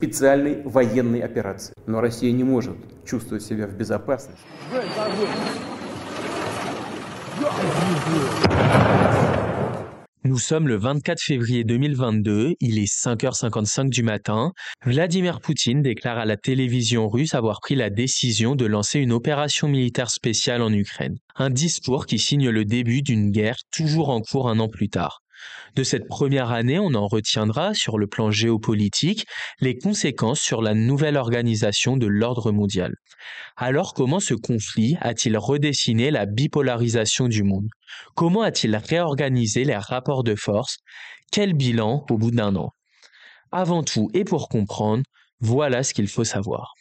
специальной военной операции. Но Россия не может чувствовать себя в безопасности. Nous sommes le 24 février 2022, il est 5h55 du matin. Vladimir Poutine déclare à la télévision russe avoir pris la décision de lancer une opération militaire spéciale en Ukraine. Un discours qui signe le début d'une guerre toujours en cours un an plus tard. De cette première année, on en retiendra, sur le plan géopolitique, les conséquences sur la nouvelle organisation de l'ordre mondial. Alors comment ce conflit a-t-il redessiné la bipolarisation du monde? Comment a-t-il réorganisé les rapports de force? Quel bilan au bout d'un an? Avant tout et pour comprendre, voilà ce qu'il faut savoir.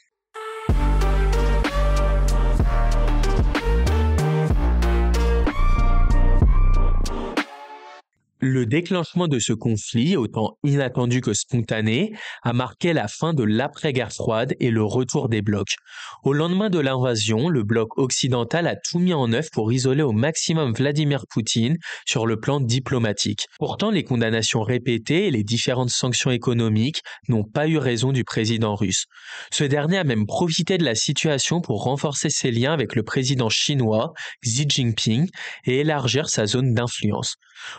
Le déclenchement de ce conflit, autant inattendu que spontané, a marqué la fin de l'après-guerre froide et le retour des blocs. Au lendemain de l'invasion, le bloc occidental a tout mis en œuvre pour isoler au maximum Vladimir Poutine sur le plan diplomatique. Pourtant, les condamnations répétées et les différentes sanctions économiques n'ont pas eu raison du président russe. Ce dernier a même profité de la situation pour renforcer ses liens avec le président chinois Xi Jinping et élargir sa zone d'influence.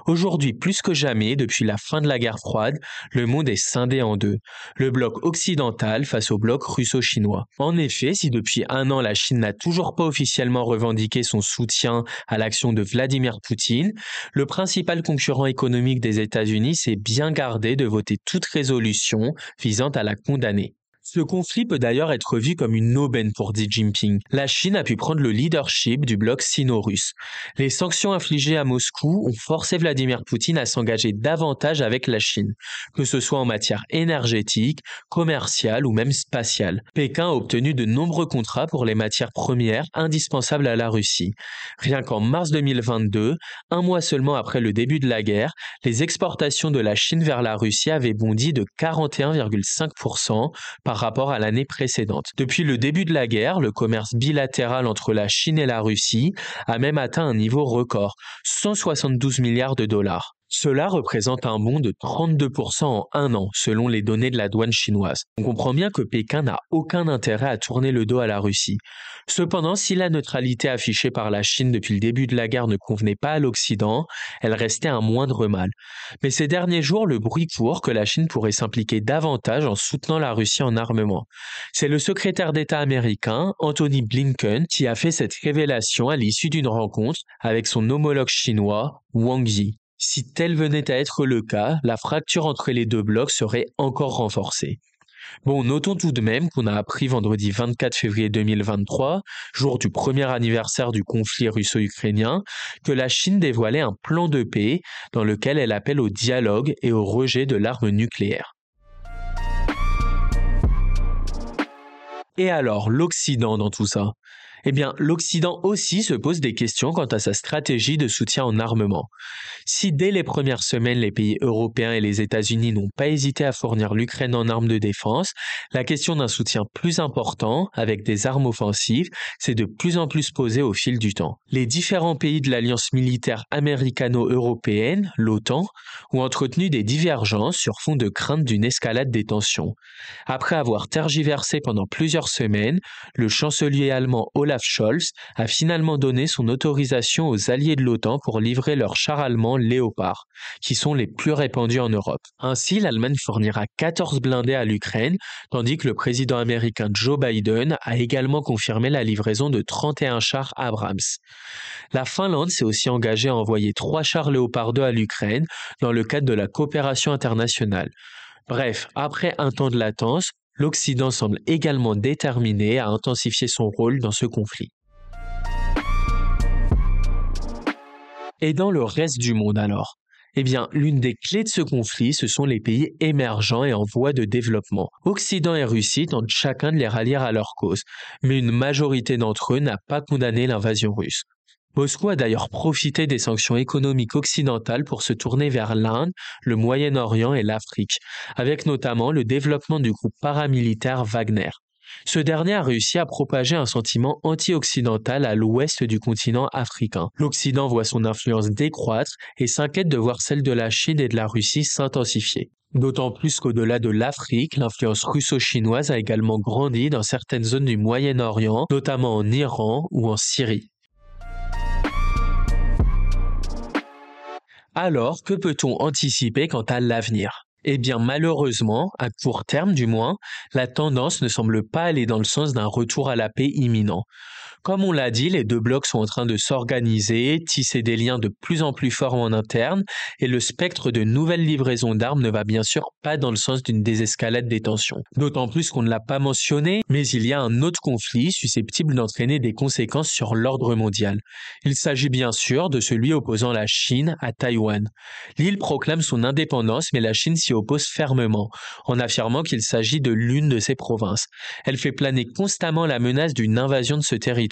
Aujourd'hui, plus que jamais, depuis la fin de la guerre froide, le monde est scindé en deux. Le bloc occidental face au bloc russo-chinois. En effet, si depuis un an la Chine n'a toujours pas officiellement revendiqué son soutien à l'action de Vladimir Poutine, le principal concurrent économique des États-Unis s'est bien gardé de voter toute résolution visant à la condamner. Ce conflit peut d'ailleurs être vu comme une aubaine pour Xi Jinping. La Chine a pu prendre le leadership du bloc sino-russe. Les sanctions infligées à Moscou ont forcé Vladimir Poutine à s'engager davantage avec la Chine, que ce soit en matière énergétique, commerciale ou même spatiale. Pékin a obtenu de nombreux contrats pour les matières premières indispensables à la Russie. Rien qu'en mars 2022, un mois seulement après le début de la guerre, les exportations de la Chine vers la Russie avaient bondi de 41,5% par rapport à l'année précédente. Depuis le début de la guerre, le commerce bilatéral entre la Chine et la Russie a même atteint un niveau record, 172 milliards de dollars. Cela représente un bond de 32% en un an, selon les données de la douane chinoise. On comprend bien que Pékin n'a aucun intérêt à tourner le dos à la Russie. Cependant, si la neutralité affichée par la Chine depuis le début de la guerre ne convenait pas à l'Occident, elle restait un moindre mal. Mais ces derniers jours, le bruit court que la Chine pourrait s'impliquer davantage en soutenant la Russie en armement. C'est le secrétaire d'État américain, Anthony Blinken, qui a fait cette révélation à l'issue d'une rencontre avec son homologue chinois, Wang Yi. Si tel venait à être le cas, la fracture entre les deux blocs serait encore renforcée. Bon, notons tout de même qu'on a appris vendredi 24 février 2023, jour du premier anniversaire du conflit russo-ukrainien, que la Chine dévoilait un plan de paix dans lequel elle appelle au dialogue et au rejet de l'arme nucléaire. Et alors, l'Occident dans tout ça? Eh bien, l'Occident aussi se pose des questions quant à sa stratégie de soutien en armement. Si dès les premières semaines, les pays européens et les États-Unis n'ont pas hésité à fournir l'Ukraine en armes de défense, la question d'un soutien plus important, avec des armes offensives, s'est de plus en plus posée au fil du temps. Les différents pays de l'alliance militaire américano-européenne, l'OTAN, ont entretenu des divergences sur fond de crainte d'une escalade des tensions. Après avoir tergiversé pendant plusieurs semaines, le chancelier allemand Olaf Olaf Scholz a finalement donné son autorisation aux alliés de l'OTAN pour livrer leurs chars allemands Léopard, qui sont les plus répandus en Europe. Ainsi, l'Allemagne fournira 14 blindés à l'Ukraine, tandis que le président américain Joe Biden a également confirmé la livraison de 31 chars Abrams. La Finlande s'est aussi engagée à envoyer 3 chars Léopard 2 à l'Ukraine dans le cadre de la coopération internationale. Bref, après un temps de latence, l'Occident semble également déterminé à intensifier son rôle dans ce conflit. Et dans le reste du monde alors? Eh bien, l'une des clés de ce conflit, ce sont les pays émergents et en voie de développement. Occident et Russie tentent chacun de les rallier à leur cause, mais une majorité d'entre eux n'a pas condamné l'invasion russe. Moscou a d'ailleurs profité des sanctions économiques occidentales pour se tourner vers l'Inde, le Moyen-Orient et l'Afrique, avec notamment le développement du groupe paramilitaire Wagner. Ce dernier a réussi à propager un sentiment anti-occidental à l'ouest du continent africain. L'Occident voit son influence décroître et s'inquiète de voir celle de la Chine et de la Russie s'intensifier. D'autant plus qu'au-delà de l'Afrique, l'influence russo-chinoise a également grandi dans certaines zones du Moyen-Orient, notamment en Iran ou en Syrie. Alors, que peut-on anticiper quant à l'avenir? Eh bien, malheureusement, à court terme du moins, la tendance ne semble pas aller dans le sens d'un retour à la paix imminent. Comme on l'a dit, les deux blocs sont en train de s'organiser, tisser des liens de plus en plus forts en interne, et le spectre de nouvelles livraisons d'armes ne va bien sûr pas dans le sens d'une désescalade des tensions. D'autant plus qu'on ne l'a pas mentionné, mais il y a un autre conflit susceptible d'entraîner des conséquences sur l'ordre mondial. Il s'agit bien sûr de celui opposant la Chine à Taïwan. L'île proclame son indépendance, mais la Chine s'y oppose fermement, en affirmant qu'il s'agit de l'une de ses provinces. Elle fait planer constamment la menace d'une invasion de ce territoire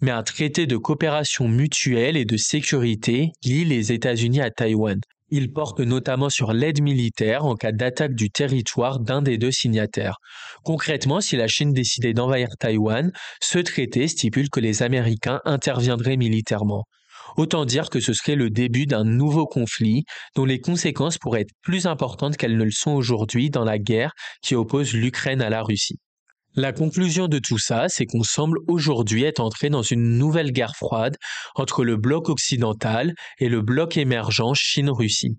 mais un traité de coopération mutuelle et de sécurité lie les États-Unis à Taïwan. Il porte notamment sur l'aide militaire en cas d'attaque du territoire d'un des deux signataires. Concrètement, si la Chine décidait d'envahir Taïwan, ce traité stipule que les Américains interviendraient militairement. Autant dire que ce serait le début d'un nouveau conflit dont les conséquences pourraient être plus importantes qu'elles ne le sont aujourd'hui dans la guerre qui oppose l'Ukraine à la Russie. La conclusion de tout ça, c'est qu'on semble aujourd'hui être entré dans une nouvelle guerre froide entre le bloc occidental et le bloc émergent Chine-Russie.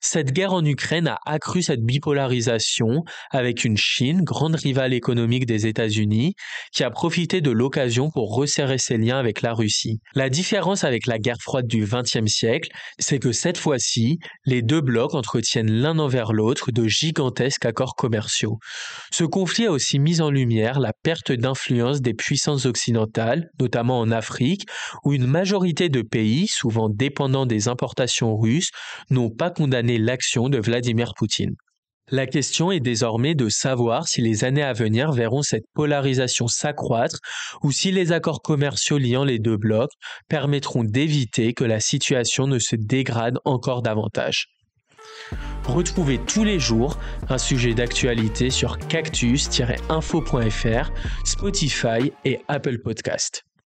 Cette guerre en Ukraine a accru cette bipolarisation avec une Chine, grande rivale économique des États-Unis, qui a profité de l'occasion pour resserrer ses liens avec la Russie. La différence avec la guerre froide du XXe siècle, c'est que cette fois-ci, les deux blocs entretiennent l'un envers l'autre de gigantesques accords commerciaux. Ce conflit a aussi mis en la perte d'influence des puissances occidentales, notamment en Afrique, où une majorité de pays, souvent dépendants des importations russes, n'ont pas condamné l'action de Vladimir Poutine. La question est désormais de savoir si les années à venir verront cette polarisation s'accroître ou si les accords commerciaux liant les deux blocs permettront d'éviter que la situation ne se dégrade encore davantage. Retrouvez tous les jours un sujet d'actualité sur cactus-info.fr, Spotify et Apple Podcast.